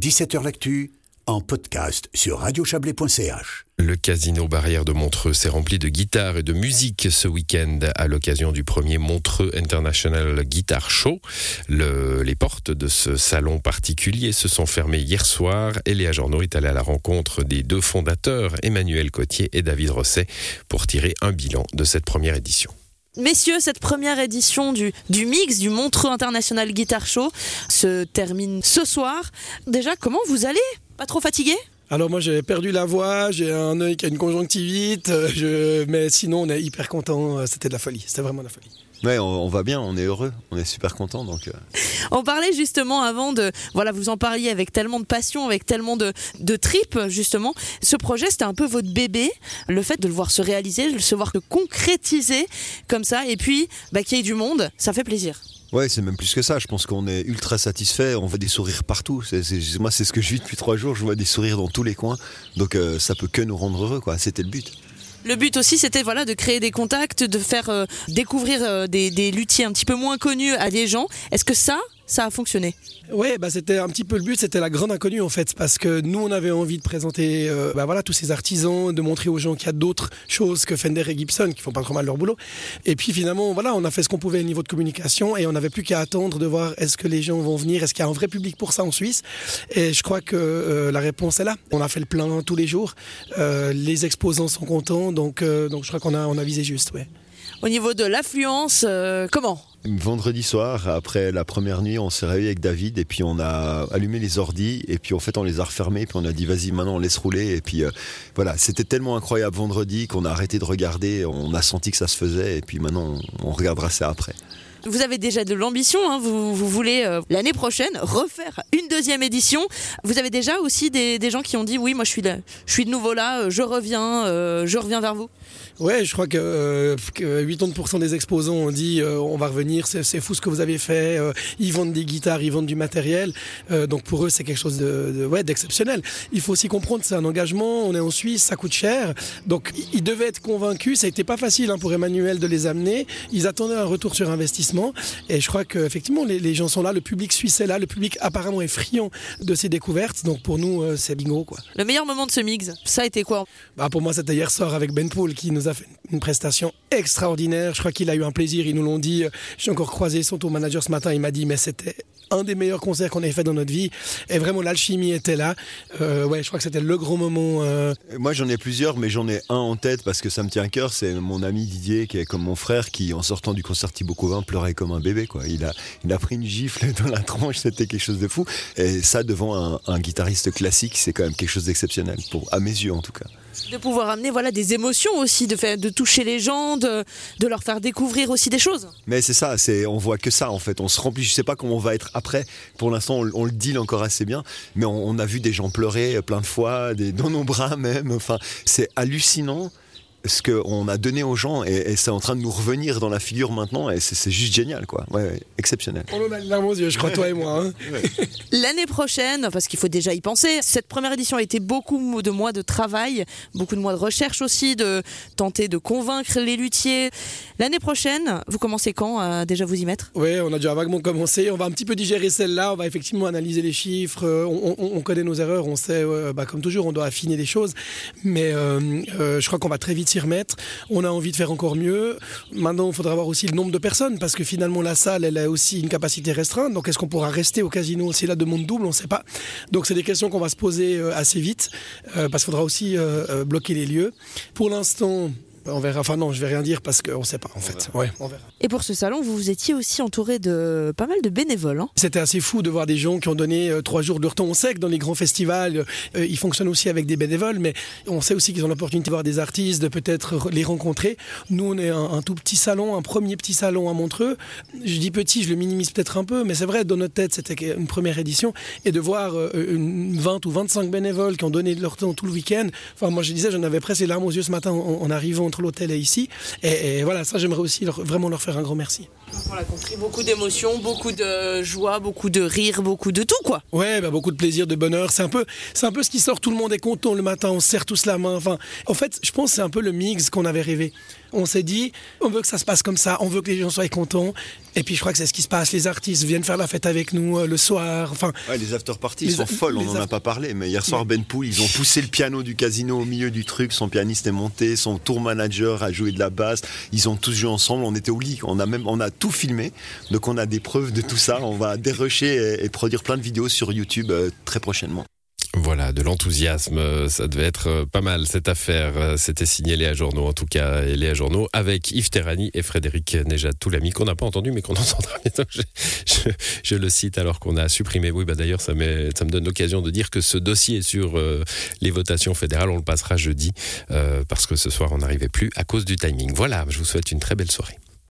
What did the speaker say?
17h L'actu, en podcast sur radiochablais.ch. Le casino Barrière de Montreux s'est rempli de guitares et de musique ce week-end à l'occasion du premier Montreux International Guitar Show. Le- les portes de ce salon particulier se sont fermées hier soir et Léa Journaux est allée à la rencontre des deux fondateurs, Emmanuel Cotier et David Rosset, pour tirer un bilan de cette première édition. Messieurs, cette première édition du, du mix du Montreux International Guitar Show se termine ce soir. Déjà, comment vous allez? Pas trop fatigué? Alors moi j'ai perdu la voix, j'ai un œil qui a une conjonctivite, euh, mais sinon on est hyper content, euh, c'était de la folie, c'était vraiment de la folie. Ouais, on, on va bien, on est heureux, on est super content. Donc, euh, On parlait justement avant de, voilà, vous en parliez avec tellement de passion, avec tellement de, de tripes, justement. Ce projet, c'était un peu votre bébé. Le fait de le voir se réaliser, de le voir se concrétiser comme ça, et puis, bah, qu'il y ait du monde, ça fait plaisir. ouais, c'est même plus que ça. Je pense qu'on est ultra satisfait. On voit des sourires partout. Moi, c'est ce que je vis depuis trois jours. Je vois des sourires dans tous les coins. Donc, euh, ça peut que nous rendre heureux, quoi. C'était le but. Le but aussi, c'était voilà, de créer des contacts, de faire euh, découvrir euh, des, des un petit peu moins connus à des gens. Est-ce que ça, ça a fonctionné Ouais, bah c'était un petit peu le but, c'était la grande inconnue en fait, parce que nous on avait envie de présenter, euh, bah voilà, tous ces artisans, de montrer aux gens qu'il y a d'autres choses que Fender et Gibson qui font pas trop mal leur boulot. Et puis finalement, voilà, on a fait ce qu'on pouvait au niveau de communication et on n'avait plus qu'à attendre de voir est-ce que les gens vont venir, est-ce qu'il y a un vrai public pour ça en Suisse. Et je crois que euh, la réponse est là. On a fait le plein tous les jours, Euh, les exposants sont contents, donc euh, donc je crois qu'on a on a visé juste, ouais. Au niveau de l'affluence, euh, comment? Vendredi soir, après la première nuit, on s'est réveillé avec David et puis on a allumé les ordis et puis en fait on les a refermés puis on a dit vas-y maintenant on laisse rouler et puis euh, voilà c'était tellement incroyable vendredi qu'on a arrêté de regarder, on a senti que ça se faisait et puis maintenant on, regardera ça après. Vous avez déjà de l'ambition, hein, vous, voulez euh, l'année prochaine refaire une deuxième édition. Vous avez déjà aussi des, gens qui ont dit oui, moi je suis, là, je suis de nouveau là, euh, je reviens, je reviens vers vous. Ouais, je crois que, euh, que 80% des exposants ont dit euh, on va revenir, c'est fou ce que vous avez fait. euh, ils vendent des guitares, ils vendent du matériel. euh, donc pour eux, c'est quelque chose de, de- ouais, d'exceptionnel. Il faut aussi comprendre c'est un engagement. On est en Suisse, ça coûte cher. Donc ils- devaient être convaincus. Ça été pas facile hein, pour Emmanuel de les amener. Ils attendaient un retour sur investissement. Et je crois qu'effectivement, les, les gens sont là. Le public suisse est là. Le public apparemment est friand de ces découvertes. Donc pour nous, euh, c'est bingo quoi. Le meilleur moment de ce mix, ça a été quoi? Bah pour moi, c'était hier soir avec Ben Pool qui nous a une prestation extraordinaire. Je crois qu'il a eu un plaisir. Ils nous l'ont dit. J'ai encore croisé son tour manager ce matin. Il m'a dit, mais c'était un des meilleurs concerts qu'on ait fait dans notre vie. Et vraiment, l'alchimie était là. Euh, ouais, je crois que c'était le gros moment. euh, Moi j'en ai plusieurs, mais j'en ai un en tête parce que ça me tient à cœur. C'est mon ami Didier, qui est comme mon frère, qui en sortant du concert Thibaut Covin pleurait comme un bébé. Quoi. Il, a, il a pris une gifle dans la tronche, c'était quelque chose de fou. Et ça, devant un, un guitariste classique, c'est quand même quelque chose d'exceptionnel, pour, à mes yeux en tout cas. De pouvoir amener voilà, des émotions aussi, de, faire, de toucher les gens, de, de leur faire découvrir aussi des choses. Mais c'est ça, c'est, on voit que ça en fait. On se remplit, je sais pas comment on va être après. Pour l'instant, on, le deal encore assez bien, mais on, a vu des gens pleurer plein de fois, des, dans nos bras même. Enfin, c'est hallucinant ce qu'on a donné aux gens et, et c'est en train de nous revenir dans la figure maintenant et c'est, juste génial quoi. Ouais, ouais, exceptionnel. On en a les larmes aux yeux, je crois, toi et moi. hein. L'année prochaine, parce qu'il faut déjà y penser, cette première édition a été beaucoup de mois de travail, beaucoup de mois de recherche aussi, de tenter de convaincre les luthiers. L'année prochaine, vous commencez quand à déjà vous y mettre? Ouais, on a déjà vaguement commencé. On va un petit peu digérer celle-là. On va effectivement analyser les chiffres. Euh, On, on- on connaît nos erreurs. On sait, euh, bah, comme toujours, on doit affiner les choses. Mais euh, euh, je crois qu'on va très vite s'y remettre. On a envie de faire encore mieux. Maintenant, il faudra voir aussi le nombre de personnes parce que finalement, la salle, elle a aussi une capacité restreinte. Donc, est-ce qu'on pourra rester au casino si la demande double On ne sait pas. Donc, c'est des questions qu'on va se poser euh, assez vite euh, parce qu'il faudra aussi euh, bloquer les lieux. Pour l'instant, on verra. Enfin, non, je vais rien dire parce qu'on ne sait pas en fait. Ouais, on verra. Et pour ce salon, vous vous étiez aussi entouré de pas mal de bénévoles. hein. C'était assez fou de voir des gens qui ont donné euh, trois jours de leur temps. On sait que dans les grands festivals, euh, ils fonctionnent aussi avec des bénévoles, mais on sait aussi qu'ils ont l'opportunité de voir des artistes, de peut-être re- les rencontrer. Nous, on est un, un tout petit salon, un premier petit salon à Montreux. Je dis petit, je le minimise peut-être un peu, mais c'est vrai, dans notre tête, c'était une première édition. Et de voir euh, une 20 ou 25 bénévoles qui ont donné leur temps tout le week-end. Enfin, moi, je disais, j'en avais presque les larmes aux yeux ce matin en, en arrivant entre l'hôtel et ici. Et, et voilà, ça, j'aimerais aussi leur- vraiment leur faire un grand merci. On l'a compris, beaucoup d'émotions, beaucoup de joie, beaucoup de rire, beaucoup de tout, quoi. Ouais, bah, beaucoup de plaisir, de bonheur. C'est un peu, c'est un peu ce qui sort. Tout le monde est content le matin. On se serre tous la main. Enfin, en fait, je pense que c'est un peu le mix qu'on avait rêvé. On s'est dit, on veut que ça se passe comme ça. On veut que les gens soient contents. Et puis, je crois que c'est ce qui se passe. Les artistes viennent faire la fête avec nous euh, le soir. Enfin, Ouais, les after parties sont folles, on n'en a pas parlé, mais hier soir, Ben Poul, ils ont poussé le piano du casino au milieu du truc, son pianiste est monté, son tour manager a joué de la basse, ils ont tous joué ensemble, on était au lit, on a même, on a tout filmé, donc on a des preuves de tout ça, on va dérocher et, et produire plein de vidéos sur YouTube euh, très prochainement. Voilà, de l'enthousiasme, euh, ça devait être euh, pas mal cette affaire. Euh, C'était signé Léa Journaux en tout cas, Léa Journaux avec Yves Terrani et Frédéric Nejad Toulami qu'on n'a pas entendu mais qu'on entendra bientôt. Je, le cite alors qu'on a supprimé. Oui, bah d'ailleurs ça, me donne l'occasion de dire que ce dossier sur les votations fédérales, on le passera jeudi parce que ce soir on n'arrivait plus à cause du timing. Voilà, je vous souhaite une très belle soirée.